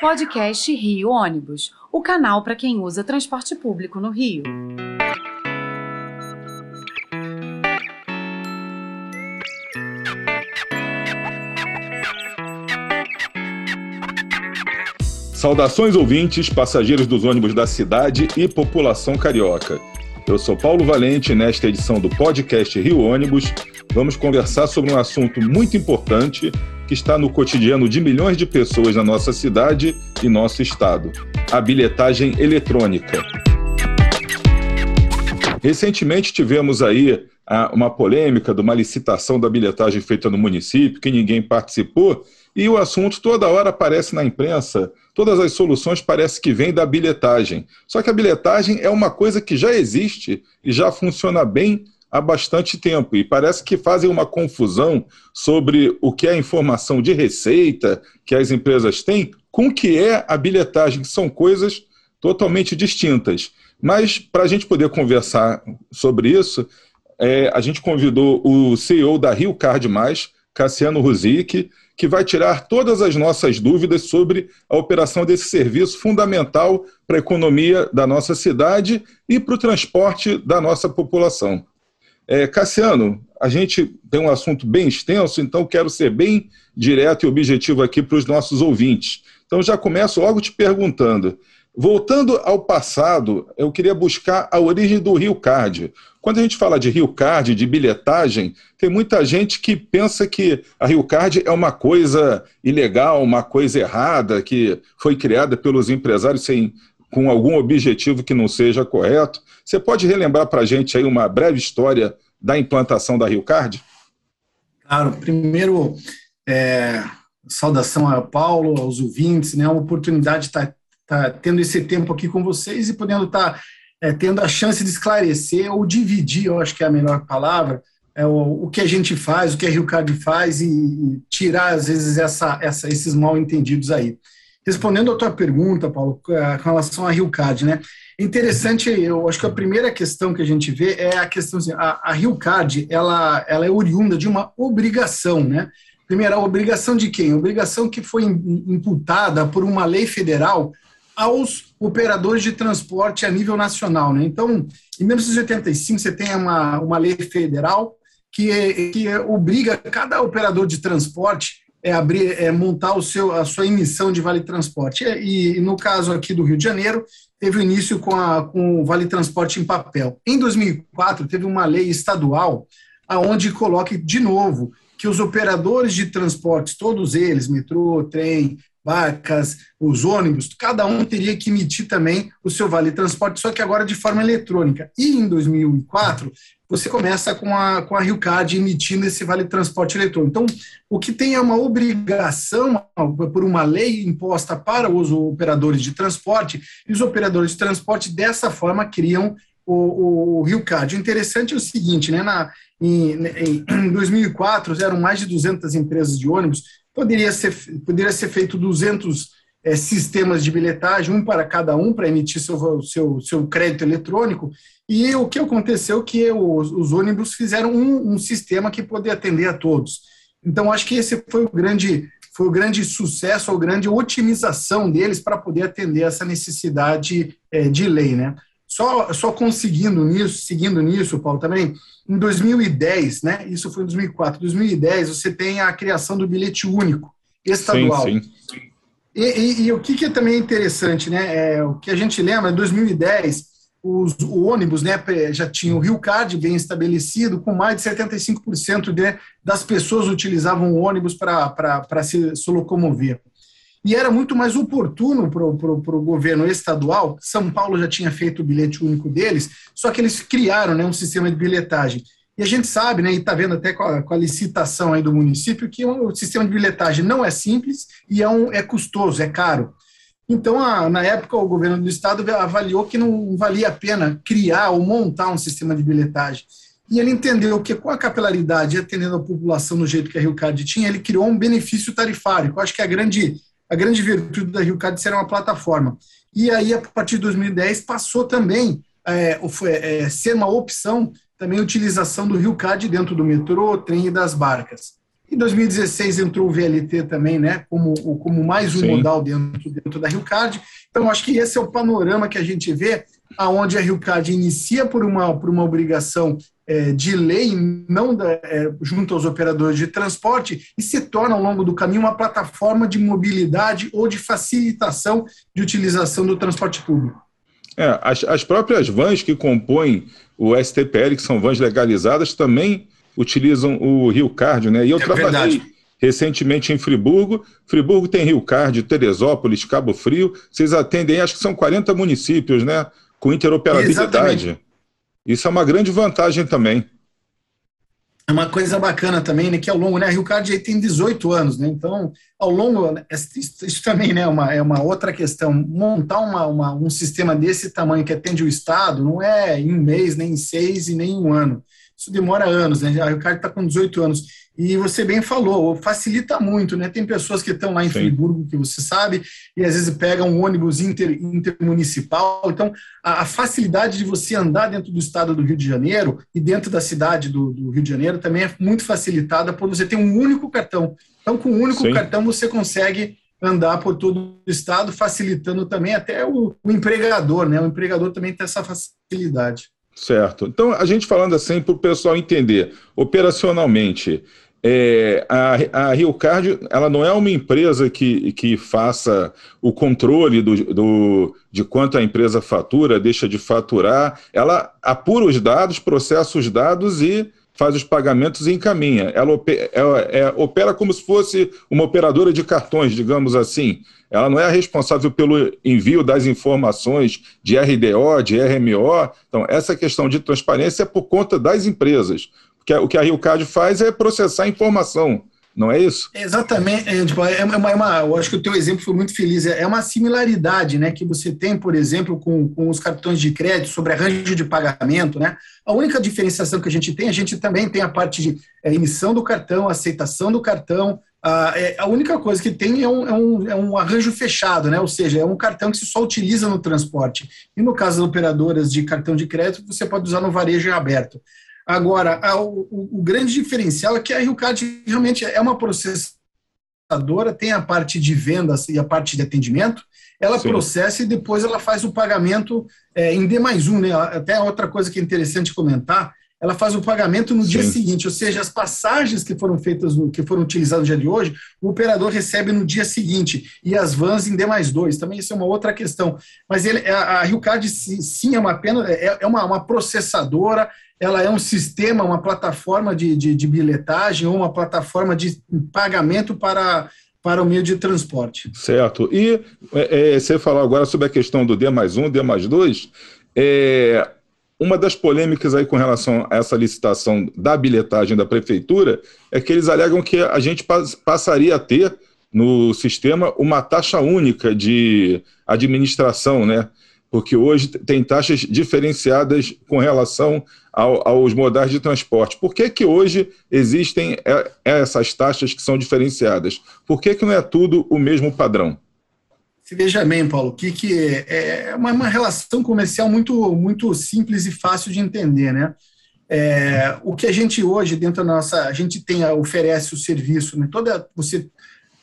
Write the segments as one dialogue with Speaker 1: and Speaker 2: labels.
Speaker 1: Podcast Rio Ônibus, o canal para quem usa transporte público no Rio.
Speaker 2: Saudações ouvintes, passageiros dos ônibus da cidade e população carioca. Eu sou Paulo Valente e nesta edição do podcast Rio Ônibus vamos conversar sobre um assunto muito importante que está no cotidiano de milhões de pessoas na nossa cidade e nosso estado: a bilhetagem eletrônica. Recentemente tivemos aí ah, uma polêmica de uma licitação da bilhetagem feita no município, que ninguém participou, e o assunto toda hora aparece na imprensa, todas as soluções parecem que vêm da bilhetagem. Só que a bilhetagem é uma coisa que já existe e já funciona bem há bastante tempo e parece que fazem uma confusão sobre o que é a informação de receita que as empresas têm com o que é a bilhetagem, que são coisas totalmente distintas. Mas para a gente poder conversar sobre isso, é, a gente convidou o CEO da Rio Card Mais, Cassiano Ruzic, que vai tirar todas as nossas dúvidas sobre a operação desse serviço fundamental para a economia da nossa cidade e para o transporte da nossa população. É, Cassiano, a gente tem um assunto bem extenso, então quero ser bem direto e objetivo aqui para os nossos ouvintes. Então já começo logo te perguntando. Voltando ao passado, eu queria buscar a origem do Rio Card. Quando a gente fala de Rio Card, de bilhetagem, tem muita gente que pensa que a Rio Card é uma coisa ilegal, uma coisa errada, que foi criada pelos empresários sem, com algum objetivo que não seja correto. Você pode relembrar para a gente aí uma breve história da implantação da Rio Card?
Speaker 3: Claro, primeiro, é, saudação a Paulo, aos ouvintes, né, a oportunidade de estar tá, tá tendo esse tempo aqui com vocês e podendo estar tá, é, tendo a chance de esclarecer ou dividir, eu acho que é a melhor palavra, é, o, o que a gente faz, o que a Rio Card faz e, e tirar, às vezes, essa, essa, esses mal entendidos aí. Respondendo a tua pergunta, Paulo, com relação à Rio Card, né? Interessante, eu acho que a primeira questão que a gente vê é a questão assim, a, a Rio Card, ela, ela é oriunda de uma obrigação, né? Primeiro, a obrigação de quem? A obrigação que foi imputada por uma lei federal aos operadores de transporte a nível nacional, né? Então, em 1985, você tem uma, uma lei federal que, que obriga cada operador de transporte é abrir, é montar o seu, a sua emissão de vale transporte. E, e, no caso aqui do Rio de Janeiro, teve início com, a, com o vale transporte em papel. Em 2004, teve uma lei estadual aonde coloque de novo que os operadores de transportes, todos eles, metrô, trem, barcas, os ônibus, cada um teria que emitir também o seu vale transporte, só que agora de forma eletrônica. E em 2004, você começa com a, com a Rio Card emitindo esse vale transporte eletrônico. Então, o que tem é uma obrigação por uma lei imposta para os operadores de transporte, e os operadores de transporte dessa forma criam o, o Rio Card. O interessante é o seguinte, né, na, em, em 2004 eram mais de 200 empresas de ônibus Poderia ser, poderia ser feito 200 é, sistemas de bilhetagem, um para cada um, para emitir seu, seu, seu crédito eletrônico. E o que aconteceu que os, os ônibus fizeram um, um sistema que poderia atender a todos. Então, acho que esse foi o grande, foi o grande sucesso, a grande otimização deles para poder atender essa necessidade é, de lei, né? Só, só conseguindo nisso, seguindo nisso, Paulo, também, em 2010, né? Isso foi em 2004. 2010, você tem a criação do bilhete único estadual. Sim, sim. E, e, e o que, que é também interessante, né? É, o que a gente lembra, em 2010, os, o ônibus né, já tinha o Rio Card bem estabelecido, com mais de 75% de, das pessoas utilizavam o ônibus para se, se locomover e era muito mais oportuno para o governo estadual. São Paulo já tinha feito o bilhete único deles, só que eles criaram né, um sistema de bilhetagem. E a gente sabe, né, e está vendo até com a, com a, licitação aí do município, que o sistema de bilhetagem não é simples e é, um, é custoso, é caro. Então, a, na época, o governo do estado avaliou que não valia a pena criar ou montar um sistema de bilhetagem. E ele entendeu que, com a capilaridade e atendendo a população do jeito que a Rio Card tinha, ele criou um benefício tarifário, eu acho que é a grande a grande virtude da Rio Card ser uma plataforma. E aí, a partir de 2010, passou também é, é, ser uma opção também a utilização do Rio Card dentro do metrô, trem e das barcas. Em 2016 entrou o VLT também, né, como, como mais um Sim. modal dentro, dentro da Rio Card. Então, acho que esse é o panorama que a gente vê, aonde a Rio Card inicia por uma, por uma obrigação é, de lei, não da, é, junto aos operadores de transporte, e se torna, ao longo do caminho, uma plataforma de mobilidade ou de facilitação de utilização do transporte público.
Speaker 2: É, as, as próprias vans que compõem o STPL, que são vans legalizadas, também utilizam o Rio Card, né? E eu é trabalhei verdade. recentemente em Friburgo. Friburgo tem Rio Card, Teresópolis, Cabo Frio. Vocês atendem, acho que são 40 municípios, né? Com interoperabilidade. Exatamente. Isso é uma grande vantagem também.
Speaker 3: É uma coisa bacana também, né, que ao longo, né, a Rio Card tem 18 anos, né, então, ao longo, né, isso, também né, é, uma, é uma outra questão, montar uma, uma, um sistema desse tamanho que atende o Estado não é em um mês, nem em seis e nem em um ano, isso demora anos, né? A Ricardo está com 18 anos. E você bem falou, facilita muito, né? Tem pessoas que estão lá em Sim. Friburgo, que você sabe, e às vezes pegam um ônibus inter, intermunicipal. Então, a, a, facilidade de você andar dentro do estado do Rio de Janeiro e dentro da cidade do, do, Rio de Janeiro também é muito facilitada por você ter um único cartão. Então, com um único Sim. cartão, você consegue andar por todo o estado, facilitando também até o, o empregador, né? O empregador também tem essa facilidade.
Speaker 2: Certo. Então, a gente falando assim para o pessoal entender, operacionalmente, é, a, a Rio Card ela não é uma empresa que, que faça o controle do, do, de quanto a empresa fatura, deixa de faturar, ela apura os dados, processa os dados e faz os pagamentos e encaminha. Ela opera, é, opera como se fosse uma operadora de cartões, digamos assim. Ela não é responsável pelo envio das informações de RDO, de RMO. Então, essa questão de transparência é por conta das empresas. O que a Rio Card faz é processar informação não é isso?
Speaker 3: Exatamente. É, tipo, é uma, é uma, eu acho que o teu exemplo foi muito feliz. É, é uma similaridade né, que você tem, por exemplo, com, com os cartões de crédito sobre arranjo de pagamento. Né? A única diferenciação que a gente tem, a gente também tem a parte de é, emissão do cartão, aceitação do cartão. A, é, a única coisa que tem é um, é, um, é um arranjo fechado, né? ou seja, é um cartão que se só utiliza no transporte. E no caso das operadoras de cartão de crédito, você pode usar no varejo aberto. Agora, a, o, o, grande diferencial é que a Rio Card realmente é uma processadora, tem a parte de vendas e a parte de atendimento, ela Sim. processa e depois ela faz o pagamento é, em D mais um, né? Até outra coisa que é interessante comentar, ela faz o pagamento no Sim. dia seguinte, ou seja, as passagens que foram feitas, no, que foram utilizadas no dia de hoje, o operador recebe no dia seguinte, e as vans em D mais dois, também isso é uma outra questão. Mas ele, a, a Rio Card sim é uma pena, é, é uma, uma processadora, ela é um sistema, uma plataforma de, de, de bilhetagem ou uma plataforma de pagamento para, para o meio de transporte.
Speaker 2: Certo. E é, é você falou agora sobre a questão do D mais um, D mais dois. É, uma das polêmicas aí com relação a essa licitação da bilhetagem da prefeitura é que eles alegam que a gente passaria a ter no sistema uma taxa única de administração, né? porque hoje tem taxas diferenciadas com relação ao, aos modais de transporte. Por que, que hoje existem é, essas taxas que são diferenciadas? Por que, que não é tudo o mesmo padrão?
Speaker 3: Se veja bem, Paulo, que, que é, é uma, uma, relação comercial muito, muito simples e fácil de entender, né? É, o que a gente hoje dentro da nossa, a gente tem oferece o serviço, né? Toda você,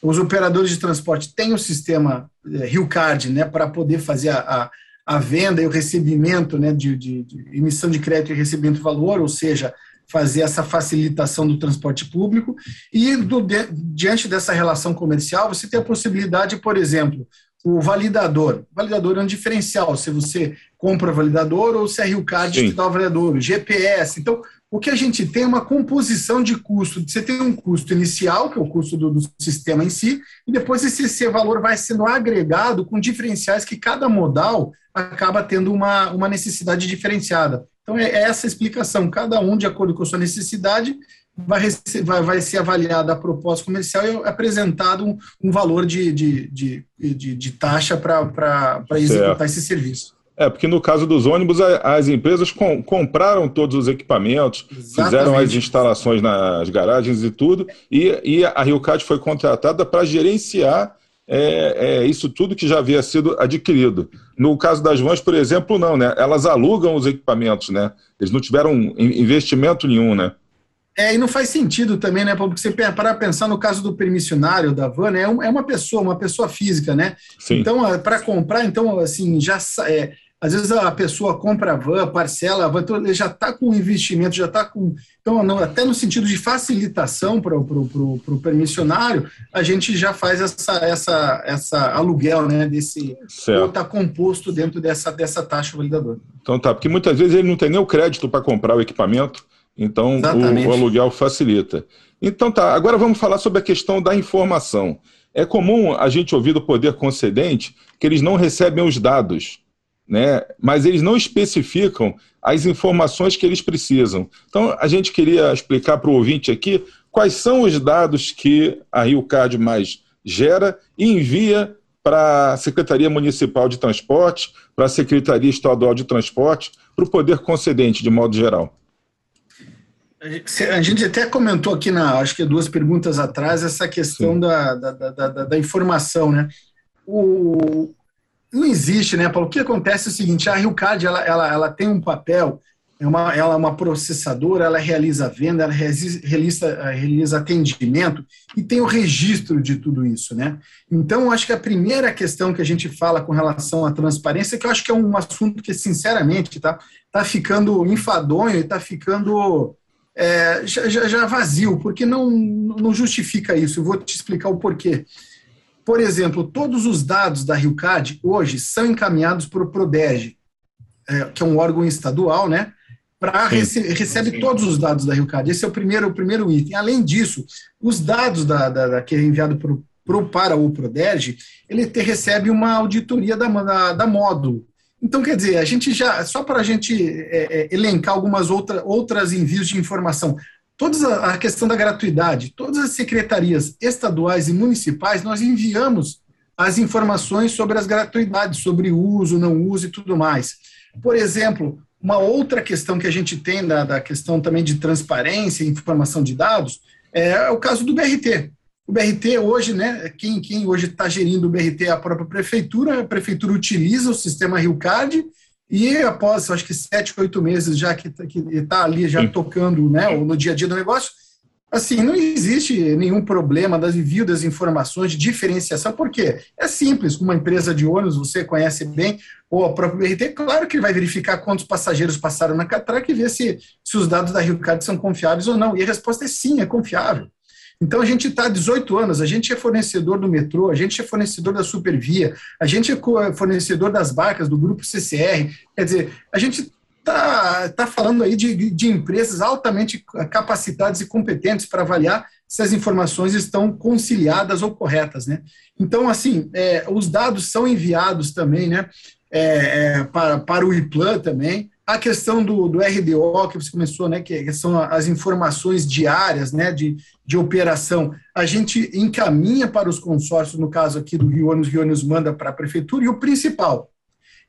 Speaker 3: os operadores de transporte têm o sistema é, Rio Card, né, para poder fazer a, a a venda e o recebimento né, de, de, de emissão de crédito e recebimento de valor, ou seja, fazer essa facilitação do transporte público. E do, de, diante dessa relação comercial, você tem a possibilidade, por exemplo, o validador. O validador é um diferencial, se você compra validador ou se a Rio Card te dá o validador, GPS. Então, o que a gente tem é uma composição de custo. Você tem um custo inicial, que é o custo do, do, sistema em si, e depois esse, esse valor vai sendo agregado com diferenciais que cada modal acaba tendo uma, uma necessidade diferenciada. Então, é, é essa a explicação. Cada um, de acordo com a sua necessidade, vai, vai, vai ser avaliada a proposta comercial e apresentado um, um valor de, de, de, de, de taxa para executar esse serviço.
Speaker 2: É, porque no caso dos ônibus, as empresas com, compraram todos os equipamentos, Exatamente. fizeram as instalações nas garagens e tudo, e, e a Rio Card foi contratada para gerenciar é, é, isso tudo que já havia sido adquirido. No caso das vans, por exemplo, não, né? Elas alugam os equipamentos, né? Eles não tiveram investimento nenhum, né?
Speaker 3: É, e não faz sentido também, né, porque você para pensar no caso do permissionário da van, né, é, é uma pessoa, uma pessoa física, né? Sim. Então, para comprar, então, assim, já é, às vezes a pessoa compra a van, parcela a van, então ele já está com investimento, já está com. Então, não, até no sentido de facilitação para o permissionário, a gente já faz essa, essa, essa aluguel né, desse. Está composto dentro dessa, dessa taxa validadora.
Speaker 2: Então tá, porque muitas vezes ele não tem nem o crédito para comprar o equipamento, então o, o aluguel facilita. Então tá, agora vamos falar sobre a questão da informação. É comum a gente ouvir do poder concedente que eles não recebem os dados né? mas eles não especificam as informações que eles precisam. Então, a gente queria explicar para o ouvinte aqui quais são os dados que a Rio Card mais gera e envia para a Secretaria Municipal de Transporte, para a Secretaria Estadual de Transporte, para o Poder Concedente, de modo geral.
Speaker 3: A gente até comentou aqui, na, acho que duas perguntas atrás, essa questão da, da, da, da, informação. Né? O, não existe, né, Paulo? O que acontece é o seguinte: a RioCard ela, ela, ela tem um papel, é uma, ela é uma processadora, ela realiza venda, ela realiza, realiza atendimento e tem o registro de tudo isso, né? Então, acho que a primeira questão que a gente fala com relação à transparência, que eu acho que é um assunto que, sinceramente, tá, tá ficando enfadonho e tá ficando é, já, já, vazio, porque não, não justifica isso. Eu vou te explicar o porquê. Por exemplo, todos os dados da RioCAD hoje são encaminhados para o PRODEG, é, que é um órgão estadual, né? Para rece recebe todos os dados da RioCAD. Esse é o primeiro, o primeiro item. Além disso, os dados da, da, da que é enviado pro, pro, para o PRODERJ, ele te, recebe uma auditoria da, da, da módulo. Então, quer dizer, a gente já, só para a gente é, é, elencar algumas outra, outras envios de informação, toda a questão da gratuidade, todas as secretarias estaduais e municipais, nós enviamos as informações sobre as gratuidades, sobre uso, não uso e tudo mais. Por exemplo, uma outra questão que a gente tem da, da questão também de transparência e informação de dados é o caso do BRT. O BRT hoje, né, quem, quem hoje está gerindo o BRT é a própria prefeitura, a prefeitura utiliza o sistema RioCard e após, acho que sete, oito meses já que está ali já tocando né, no dia a dia do negócio, assim, não existe nenhum problema das envio das informações de diferenciação, porque é simples, uma empresa de ônibus, você conhece bem, ou a própria BRT, claro que vai verificar quantos passageiros passaram na catraca e ver se, se os dados da Rio Card são confiáveis ou não. E a resposta é sim, é confiável. Então a gente está há 18 anos, a gente é fornecedor do metrô, a gente é fornecedor da Supervia, a gente é fornecedor das barcas do grupo CCR. Quer dizer, a gente está tá falando aí de, de empresas altamente capacitadas e competentes para avaliar se as informações estão conciliadas ou corretas, né? Então, assim, é, os dados são enviados também, né, é, é, para, para o IPLAN também, a questão do, do RDO, que você começou, né, que são as informações diárias né, de, de operação, a gente encaminha para os consórcios, no caso aqui do Rio Ônibus, Rio Ônibus manda para a prefeitura, e o principal,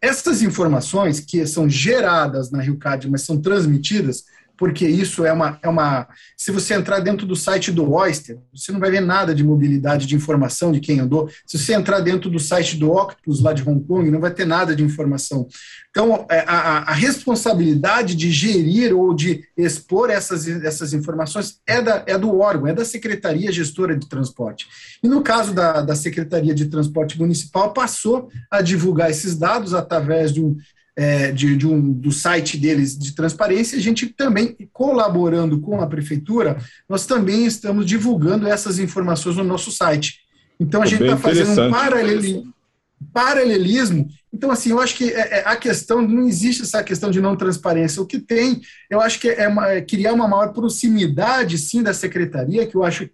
Speaker 3: essas informações que são geradas na RioCAD, mas são transmitidas, porque isso é uma, é uma. Se você entrar dentro do site do Oyster, você não vai ver nada de mobilidade de informação de quem andou. Se você entrar dentro do site do Octopus, lá de Hong Kong, não vai ter nada de informação. Então, é, a, a responsabilidade de gerir ou de expor essas, essas informações é, da, é do órgão, é da Secretaria Gestora de Transporte. E no caso da, da Secretaria de Transporte Municipal, passou a divulgar esses dados através de um é, de, de, um, do site deles de transparência, a gente também, colaborando com a prefeitura, nós também estamos divulgando essas informações no nosso site. Então, a gente está fazendo um paralelismo, paralelismo. Então, assim, eu acho que é, é, a questão, não existe essa questão de não transparência. O que tem, eu acho que é, uma, é criar uma maior proximidade, sim, da secretaria, que eu acho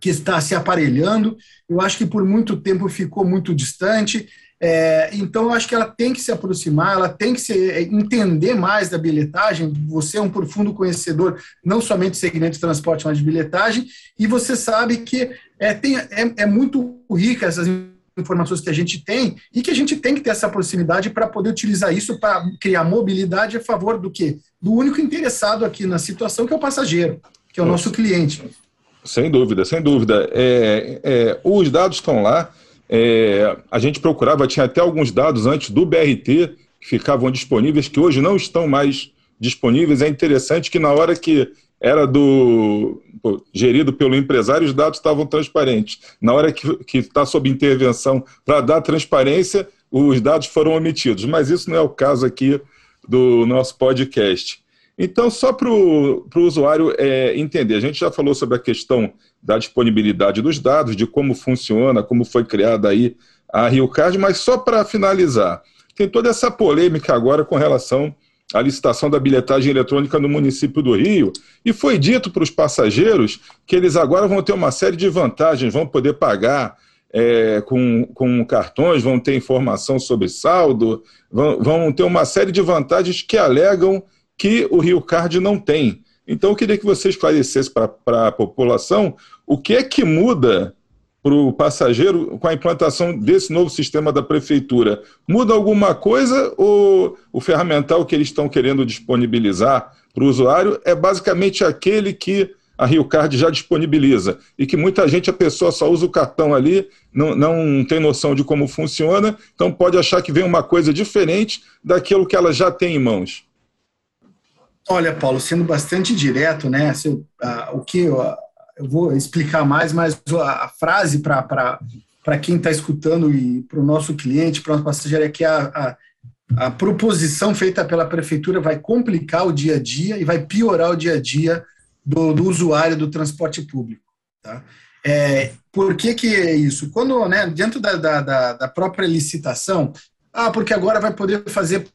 Speaker 3: que está se aparelhando. Eu acho que por muito tempo ficou muito distante. É, então, eu acho que ela tem que se aproximar, ela tem que se, é, entender mais da bilhetagem. Você é um profundo conhecedor, não somente do segmento de transporte, mas de bilhetagem, e você sabe que é, tem, é, é muito rica essas informações que a gente tem e que a gente tem que ter essa proximidade para poder utilizar isso para criar mobilidade a favor do quê? Do único interessado aqui na situação, que é o passageiro, que é o nosso cliente.
Speaker 2: Sem dúvida, sem dúvida. É, é, os dados estão lá, é, a gente procurava, tinha até alguns dados antes do BRT que ficavam disponíveis, que hoje não estão mais disponíveis. É interessante que na hora que era do pô, gerido pelo empresário, os dados estavam transparentes. Na hora que está sob intervenção para dar transparência, os dados foram omitidos. Mas isso não é o caso aqui do nosso podcast. Então, só para o usuário é, entender, a gente já falou sobre a questão da disponibilidade dos dados, de como funciona, como foi criada aí a RioCard, mas só para finalizar, tem toda essa polêmica agora com relação à licitação da bilhetagem eletrônica no município do Rio, e foi dito para os passageiros que eles agora vão ter uma série de vantagens, vão poder pagar é, com, com cartões, vão ter informação sobre saldo, vão, vão ter uma série de vantagens que alegam que o Rio Card não tem. Então, eu queria que você esclarecesse para a população o que é que muda para o passageiro com a implantação desse novo sistema da prefeitura. Muda alguma coisa ou o ferramental que eles estão querendo disponibilizar para o usuário é basicamente aquele que a Rio Card já disponibiliza e que muita gente, a pessoa só usa o cartão ali, não, não tem noção de como funciona, então pode achar que vem uma coisa diferente daquilo que ela já tem em mãos.
Speaker 3: Olha, Paulo, sendo bastante direto, né? Se, uh, o que eu, eu, vou explicar mais, mas a, a frase para quem está escutando e para o nosso cliente, para o nosso passageiro, é que a, a, a proposição feita pela prefeitura vai complicar o dia a dia e vai piorar o dia a dia do, do usuário do transporte público. Tá? É, por que, que é isso? Quando, né, dentro da, da, da própria licitação, ah, porque agora vai poder fazer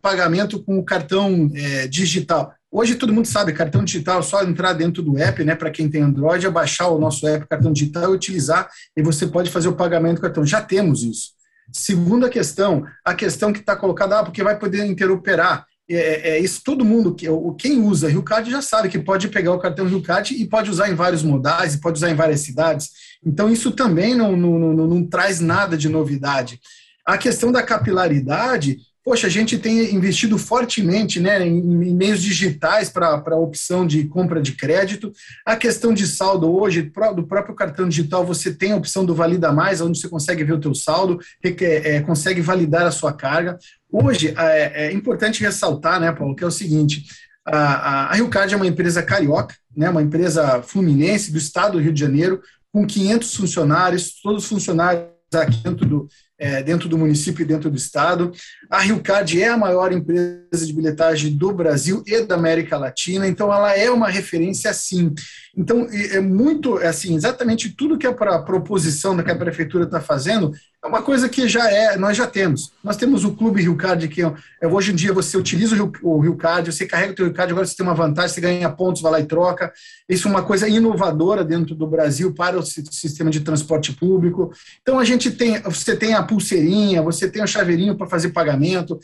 Speaker 3: pagamento com o cartão é, digital. Hoje todo mundo sabe, cartão digital é só entrar dentro do app, né? Para quem tem Android, é baixar o nosso app cartão digital e utilizar, e você pode fazer o pagamento com cartão. Já temos isso. Segunda questão, a questão que está colocada, ah, porque vai poder interoperar. É, é, é isso todo mundo, quem usa Rio Card já sabe que pode pegar o cartão Rio Card e pode usar em vários modais, e pode usar em várias cidades. Então, isso também não, não, não, não traz nada de novidade. A questão da capilaridade, Poxa, a gente tem investido fortemente né, em, em meios digitais para a opção de compra de crédito. A questão de saldo hoje, do próprio cartão digital, você tem a opção do Valida Mais, onde você consegue ver o teu saldo, é, é, consegue validar a sua carga. Hoje, é, é, importante ressaltar, né, Paulo, que é o seguinte, a, a Rio Card é uma empresa carioca, né, uma empresa fluminense do estado do Rio de Janeiro, com 500 funcionários, todos funcionários aqui dentro do, é, dentro do município e dentro do estado. A Rio Card é a maior empresa de bilhetagem do Brasil e da América Latina, então ela é uma referência sim. Então, é muito, assim, exatamente tudo que é a proposição que a prefeitura está fazendo é uma coisa que já é, nós já temos. Nós temos o Clube Rio Card, que é, hoje em dia você utiliza o Rio, o Rio Card, você carrega o teu Rio Card, agora você tem uma vantagem, você ganha pontos, vai lá e troca. Isso é uma coisa inovadora dentro do Brasil para o sistema de transporte público. Então, a gente tem, você tem a pulseirinha, você tem o chaveirinho para fazer pagamento,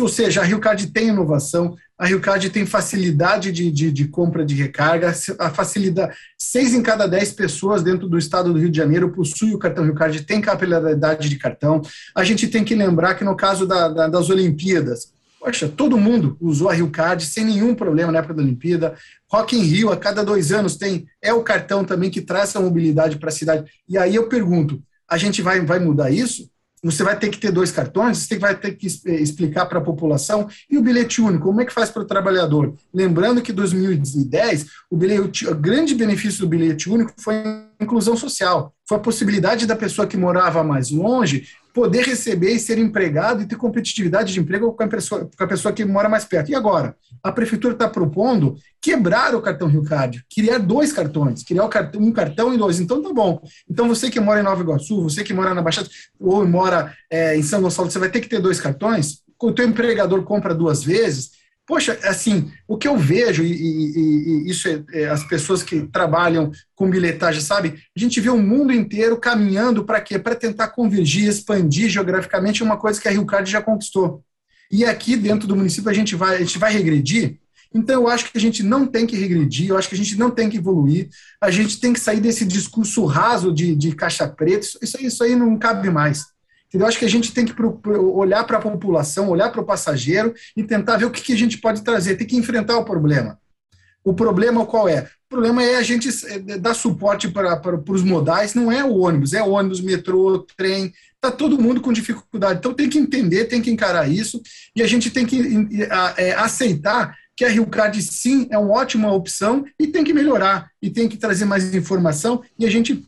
Speaker 3: ou seja, a Rio Card tem inovação, a Rio Card tem facilidade de, de, de, compra de recarga, a facilidade, seis em cada dez pessoas dentro do estado do Rio de Janeiro possuem o cartão Rio Card, tem capilaridade de cartão. A gente tem que lembrar que no caso da, da, das Olimpíadas, poxa, todo mundo usou a Rio Card sem nenhum problema na época da Olimpíada. Rock in Rio, a cada dois anos tem, é o cartão também que traz essa mobilidade para a cidade. E aí eu pergunto, a gente vai, vai mudar isso? Você vai ter que ter dois cartões, você vai ter que explicar para a população. E o bilhete único, como é que faz para o trabalhador? Lembrando que em 2010, o, bilhete, o grande benefício do bilhete único foi a inclusão social. Foi a possibilidade da pessoa que morava mais longe poder receber e ser empregado e ter competitividade de emprego com a pessoa, com a pessoa que mora mais perto. E agora? A prefeitura está propondo quebrar o cartão Rio Card, criar dois cartões, criar cartão, um cartão e dois. Então tá bom. Então você que mora em Nova Iguaçu, você que mora na Baixada ou mora é, em São Gonçalo, você vai ter que ter dois cartões. O teu empregador compra duas vezes, Poxa, assim, o que eu vejo, e, e, e isso é, é, as pessoas que trabalham com bilhetagem, sabe? A gente vê o mundo inteiro caminhando para quê? Para tentar convergir, expandir geograficamente uma coisa que a Rio Card já conquistou. E aqui dentro do município a gente vai, a gente vai regredir. Então, eu acho que a gente não tem que regredir, eu acho que a gente não tem que evoluir, a gente tem que sair desse discurso raso de, de caixa preta, isso, isso aí não cabe mais. Eu acho que a gente tem que olhar para a população, olhar para o passageiro e tentar ver o que, a gente pode trazer, tem que enfrentar o problema. O problema qual é? O problema é a gente é, dar suporte para, os modais, não é o ônibus, é ônibus, metrô, trem, está todo mundo com dificuldade. Então tem que entender, tem que encarar isso, e a gente tem que é, aceitar que a Rio Card sim é uma ótima opção e tem que melhorar, e tem que trazer mais informação, e a gente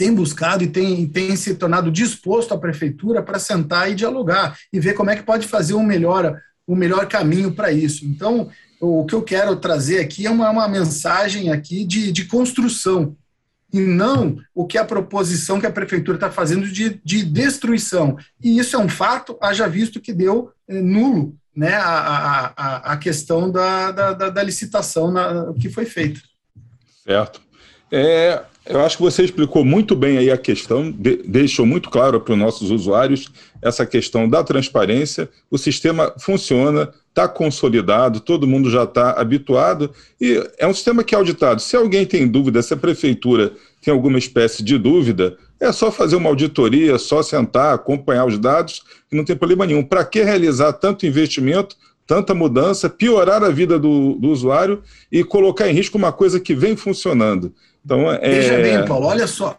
Speaker 3: tem buscado e tem, tem se tornado disposto a prefeitura para sentar e dialogar e ver como é que pode fazer um melhor, um melhor caminho para isso. Então, o que eu quero trazer aqui é uma, uma mensagem aqui de, de construção, e não o que a proposição que a prefeitura está fazendo de, de destruição. E isso é um fato, haja visto que deu é, nulo né, a, a, a questão da, da, da licitação na, que foi feita.
Speaker 2: Certo. É, eu acho que você explicou muito bem aí a questão, de, deixou muito claro para os nossos usuários essa questão da transparência. O sistema funciona, está consolidado, todo mundo já está habituado e é um sistema que é auditado. Se alguém tem dúvida, se a prefeitura tem alguma espécie de dúvida, é só fazer uma auditoria, só sentar, acompanhar os dados, e não tem problema nenhum. Para que realizar tanto investimento tanta mudança, piorar a vida do, do, usuário e colocar em risco uma coisa que vem funcionando. Então, é...
Speaker 3: Veja bem, Paulo, olha só.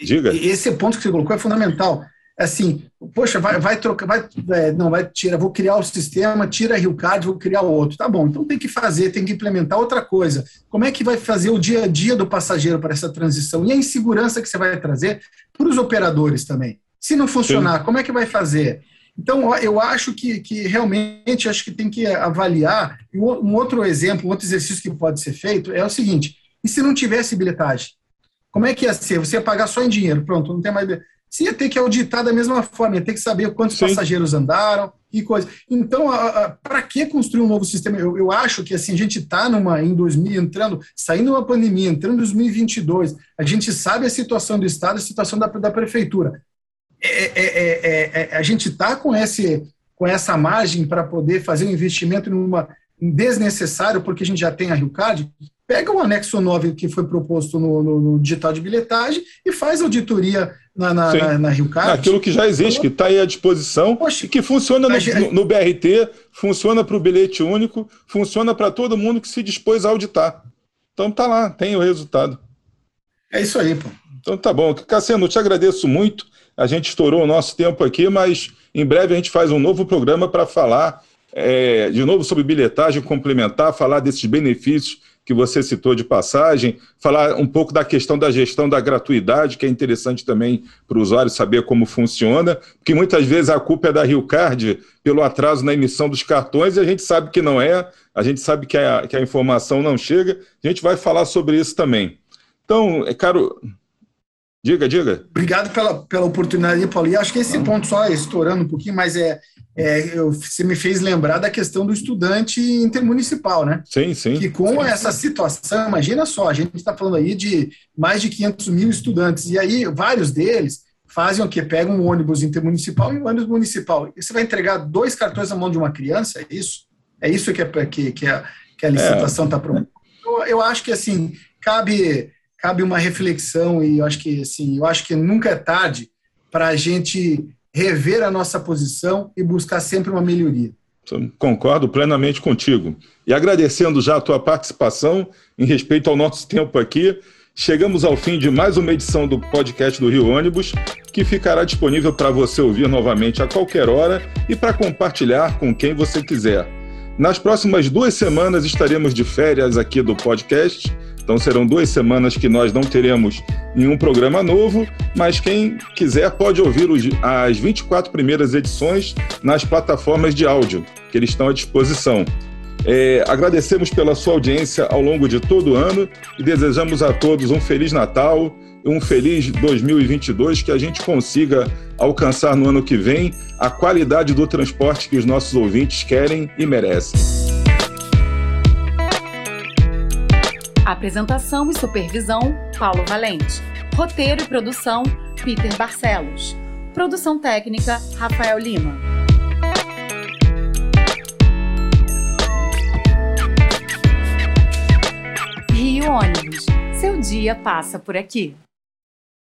Speaker 2: Diga.
Speaker 3: Esse ponto que você colocou é fundamental. Assim, poxa, vai, vai trocar, vai, é, não, vai tirar, vou criar o sistema, tira a Rio Card, vou criar outro. Tá bom, então tem que fazer, tem que implementar outra coisa. Como é que vai fazer o dia a dia do passageiro para essa transição? E a insegurança que você vai trazer para os operadores também. Se não funcionar, Sim. como é que vai fazer? Então, eu acho que, que realmente acho que tem que avaliar. Um outro exemplo, um outro exercício que pode ser feito é o seguinte: e se não tivesse bilhetagem? Como é que ia ser? Você ia pagar só em dinheiro, pronto, não tem mais. Você ia ter que auditar da mesma forma, ia ter que saber quantos Sim. passageiros andaram e coisa. Então, para que construir um novo sistema? Eu, eu acho que assim, a gente está numa em 2000, entrando, saindo uma pandemia, entrando em 2022, a gente sabe a situação do Estado, a situação da, da prefeitura. É é, é, é, é, a gente está com, esse, com essa margem para poder fazer um investimento numa desnecessário, porque a gente já tem a Rio Card, pega o anexo 9 que foi proposto no, no, no digital de bilhetagem e faz auditoria na, na, na, na Rio Card.
Speaker 2: Aquilo que já existe, que está aí à disposição, Poxa, que funciona no, no, no BRT, funciona para o bilhete único, funciona para todo mundo que se dispôs a auditar. Então tá lá, tem o resultado.
Speaker 3: É isso aí, pô.
Speaker 2: Então tá bom. Cassiano, te agradeço muito. A gente estourou o nosso tempo aqui, mas em breve a gente faz um novo programa para falar é, de novo sobre bilhetagem complementar, falar desses benefícios que você citou de passagem, falar um pouco da questão da gestão da gratuidade, que é interessante também para o usuário saber como funciona, porque muitas vezes a culpa é da Rio Card pelo atraso na emissão dos cartões e a gente sabe que não é, a gente sabe que a, que a informação não chega, a gente vai falar sobre isso também. Então, é caro, Diga, diga.
Speaker 3: Obrigado pela, pela oportunidade, Paulo. E acho que esse ponto, só estourando um pouquinho, mas é, é eu, você me fez lembrar da questão do estudante intermunicipal, né?
Speaker 2: Sim, sim.
Speaker 3: Que com
Speaker 2: sim,
Speaker 3: essa
Speaker 2: sim.
Speaker 3: situação, imagina só, a gente está falando aí de mais de 500 mil estudantes, e aí vários deles fazem o quê? Pegam um ônibus intermunicipal e um ônibus municipal. E você vai entregar dois cartões na mão de uma criança? É isso? É isso que, é, que, que, a, que a licitação está é. propondo? Eu, eu acho que, assim, cabe cabe uma reflexão e eu acho que assim, eu acho que nunca é tarde para a gente rever a nossa posição e buscar sempre uma melhoria.
Speaker 2: Concordo plenamente contigo. E agradecendo já a tua participação em respeito ao nosso tempo aqui, chegamos ao fim de mais uma edição do podcast do Rio Ônibus, que ficará disponível para você ouvir novamente a qualquer hora e para compartilhar com quem você quiser. Nas próximas duas semanas estaremos de férias aqui do podcast então serão duas semanas que nós não teremos nenhum programa novo, mas quem quiser pode ouvir as 24 primeiras edições nas plataformas de áudio, que eles estão à disposição. É, agradecemos pela sua audiência ao longo de todo o ano e desejamos a todos um Feliz Natal um feliz 2022, que a gente consiga alcançar no ano que vem a qualidade do transporte que os nossos ouvintes querem e merecem.
Speaker 1: Apresentação e supervisão: Paulo Valente. Roteiro e produção: Peter Barcelos. Produção técnica: Rafael Lima. Rio Ônibus. Seu dia passa por aqui.